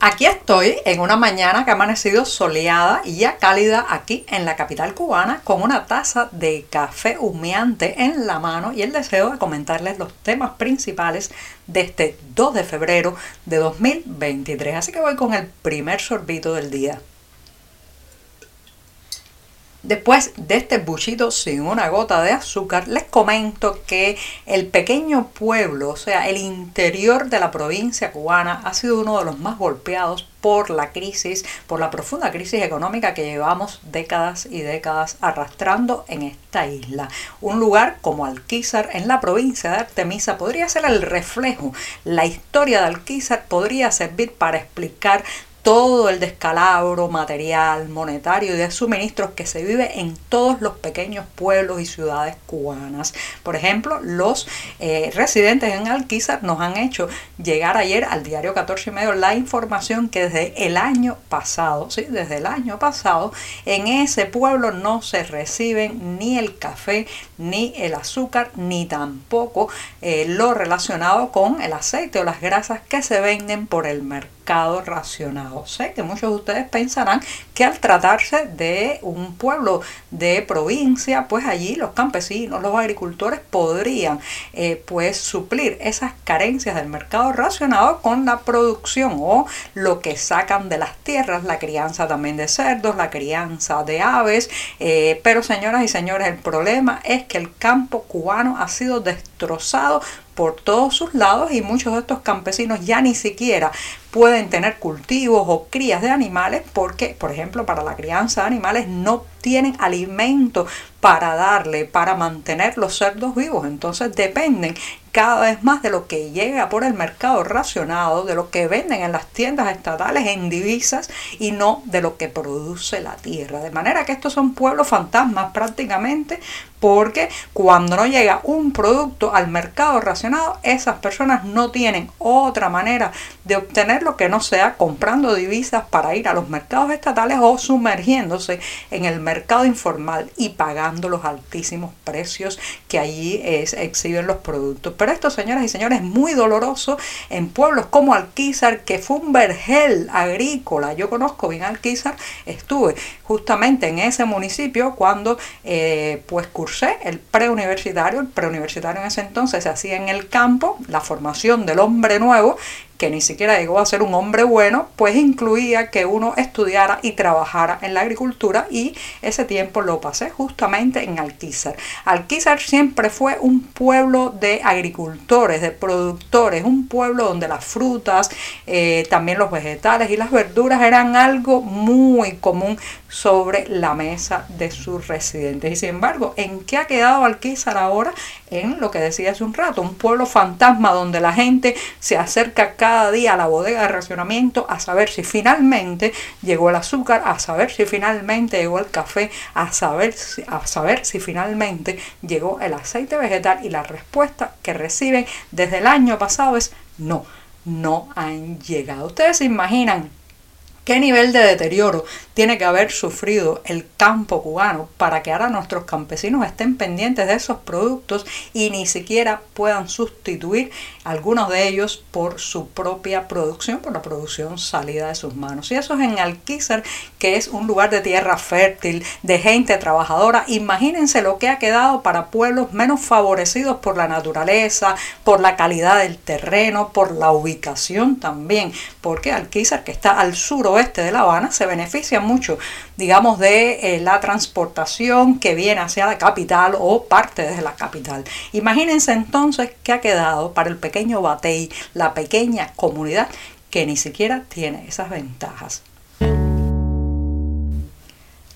Aquí estoy en una mañana que ha amanecido soleada y ya cálida aquí en la capital cubana con una taza de café humeante en la mano y el deseo de comentarles los temas principales de este 2 de febrero de 2023. Así que voy con el primer sorbito del día. Después de este buchito sin una gota de azúcar, les comento que el pequeño pueblo, o sea, el interior de la provincia cubana, ha sido uno de los más golpeados por la crisis, por la profunda crisis económica que llevamos décadas y décadas arrastrando en esta isla. Un lugar como Alquizar en la provincia de Artemisa podría ser el reflejo. La historia de Alquizar podría servir para explicar todo el descalabro material, monetario y de suministros que se vive en todos los pequeños pueblos y ciudades cubanas. Por ejemplo, los eh, residentes en Alquizar nos han hecho llegar ayer al diario 14 y medio la información que desde el año pasado, ¿sí? desde el año pasado, en ese pueblo no se reciben ni el café, ni el azúcar, ni tampoco eh, lo relacionado con el aceite o las grasas que se venden por el mercado racionado. Sé que muchos de ustedes pensarán que al tratarse de un pueblo de provincia, pues allí los campesinos, los agricultores podrían eh, pues suplir esas carencias del mercado racionado con la producción o lo que sacan de las tierras, la crianza también de cerdos, la crianza de aves. Eh, pero señoras y señores, el problema es que el campo cubano ha sido destrozado por todos sus lados y muchos de estos campesinos ya ni siquiera pueden tener cultivos o crías de animales porque, por ejemplo, para la crianza de animales no tienen alimento para darle, para mantener los cerdos vivos. Entonces dependen cada vez más de lo que llega por el mercado racionado, de lo que venden en las tiendas estatales en divisas y no de lo que produce la tierra. De manera que estos son pueblos fantasmas prácticamente porque cuando no llega un producto al mercado racionado, esas personas no tienen otra manera de obtenerlo que no sea comprando divisas para ir a los mercados estatales o sumergiéndose en el mercado informal y pagando los altísimos precios que allí exhiben los productos. Pero esto, señoras y señores, es muy doloroso en pueblos como Alquizar, que fue un vergel agrícola. Yo conozco bien Alquizar, estuve justamente en ese municipio cuando eh, pues cursé el preuniversitario. El preuniversitario en ese entonces se hacía en el campo, la formación del hombre nuevo que ni siquiera llegó a ser un hombre bueno, pues incluía que uno estudiara y trabajara en la agricultura y ese tiempo lo pasé justamente en Alquizar. Alquizar siempre fue un pueblo de agricultores, de productores, un pueblo donde las frutas, eh, también los vegetales y las verduras eran algo muy común sobre la mesa de sus residentes. Y sin embargo, ¿en qué ha quedado Alquizar ahora? En lo que decía hace un rato, un pueblo fantasma donde la gente se acerca cada día a la bodega de racionamiento a saber si finalmente llegó el azúcar, a saber si finalmente llegó el café, a saber, a saber si finalmente llegó el aceite vegetal y la respuesta que reciben desde el año pasado es no, no han llegado. Ustedes se imaginan ¿Qué nivel de deterioro tiene que haber sufrido el campo cubano para que ahora nuestros campesinos estén pendientes de esos productos y ni siquiera puedan sustituir algunos de ellos por su propia producción, por la producción salida de sus manos? Y eso es en Alquizar, que es un lugar de tierra fértil, de gente trabajadora. Imagínense lo que ha quedado para pueblos menos favorecidos por la naturaleza, por la calidad del terreno, por la ubicación también, porque Alquizar, que está al suroeste, de La Habana se beneficia mucho, digamos, de eh, la transportación que viene hacia la capital o parte de la capital. Imagínense entonces qué ha quedado para el pequeño Batey, la pequeña comunidad que ni siquiera tiene esas ventajas.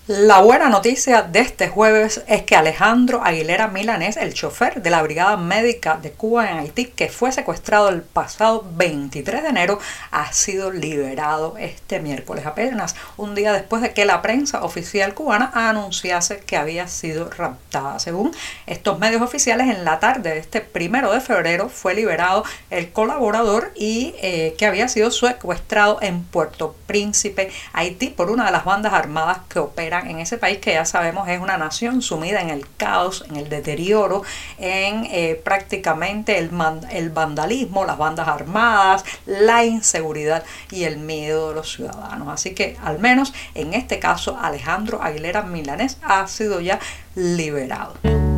La buena noticia de este jueves es que Alejandro Aguilera Milanés, el chofer de la Brigada Médica de Cuba en Haití, que fue secuestrado el pasado 23 de enero, ha sido liberado este miércoles, apenas un día después de que la prensa oficial cubana anunciase que había sido raptada. Según estos medios oficiales, en la tarde de este primero de febrero fue liberado el colaborador y eh, que había sido secuestrado en Puerto Príncipe, Haití, por una de las bandas armadas que opera en ese país que ya sabemos es una nación sumida en el caos, en el deterioro, en eh, prácticamente el, el vandalismo, las bandas armadas, la inseguridad y el miedo de los ciudadanos. Así que al menos en este caso Alejandro Aguilera Milanés ha sido ya liberado.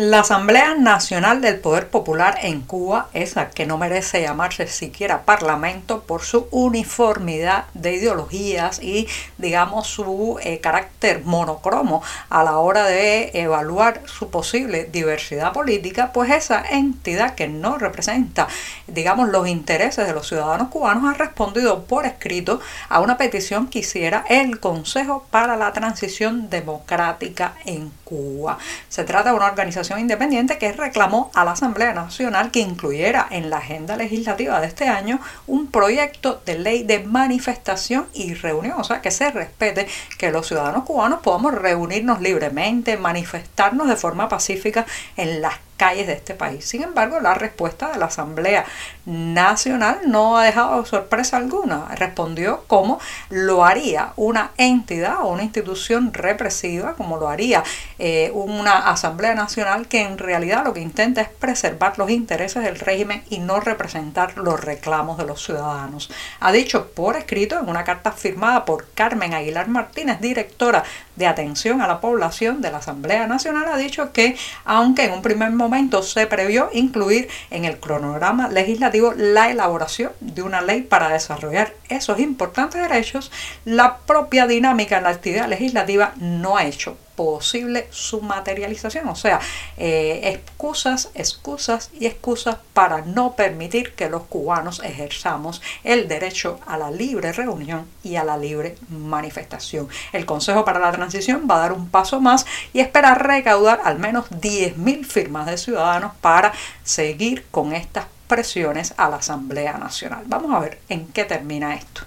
La Asamblea Nacional del Poder Popular en Cuba, esa que no merece llamarse siquiera parlamento por su uniformidad de ideologías y digamos su eh, carácter monocromo a la hora de evaluar su posible diversidad política, pues esa entidad que no representa digamos los intereses de los ciudadanos cubanos ha respondido por escrito a una petición que hiciera el Consejo para la Transición Democrática en Cuba. Se trata de una organización independiente que reclamó a la Asamblea Nacional que incluyera en la agenda legislativa de este año un proyecto de ley de manifestación y reunión, o sea, que se respete que los ciudadanos cubanos podamos reunirnos libremente, manifestarnos de forma pacífica en las calles de este país. Sin embargo, la respuesta de la Asamblea Nacional no ha dejado sorpresa alguna. Respondió como lo haría una entidad o una institución represiva, como lo haría eh, una Asamblea Nacional que en realidad lo que intenta es preservar los intereses del régimen y no representar los reclamos de los ciudadanos. Ha dicho por escrito en una carta firmada por Carmen Aguilar Martínez, directora de atención a la población de la Asamblea Nacional, ha dicho que aunque en un primer momento se previó incluir en el cronograma legislativo la elaboración de una ley para desarrollar esos importantes derechos, la propia dinámica en la actividad legislativa no ha hecho posible su materialización, o sea, eh, excusas, excusas y excusas para no permitir que los cubanos ejerzamos el derecho a la libre reunión y a la libre manifestación. El Consejo para la Transición va a dar un paso más y espera recaudar al menos 10.000 firmas de ciudadanos para seguir con estas presiones a la Asamblea Nacional. Vamos a ver en qué termina esto.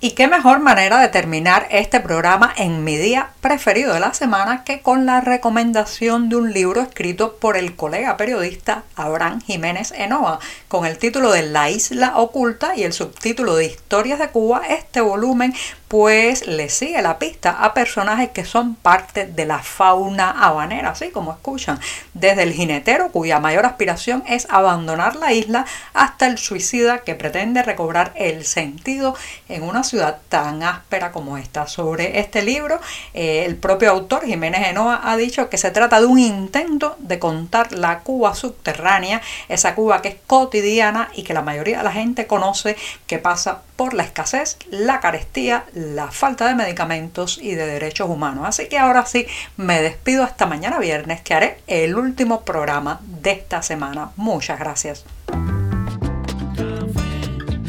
Y qué mejor manera de terminar este programa en mi día preferido de la semana que con la recomendación de un libro escrito por el colega periodista Abraham Jiménez Enoa, con el título de La isla oculta y el subtítulo de Historias de Cuba. Este volumen pues le sigue la pista a personajes que son parte de la fauna habanera, así como escuchan, desde el jinetero cuya mayor aspiración es abandonar la isla hasta el suicida que pretende recobrar el sentido en una ciudad tan áspera como esta. Sobre este libro, eh, el propio autor Jiménez Genoa ha dicho que se trata de un intento de contar la Cuba subterránea, esa Cuba que es cotidiana y que la mayoría de la gente conoce, que pasa por la escasez, la carestía, la falta de medicamentos y de derechos humanos. Así que ahora sí, me despido hasta mañana viernes que haré el último programa de esta semana. Muchas gracias.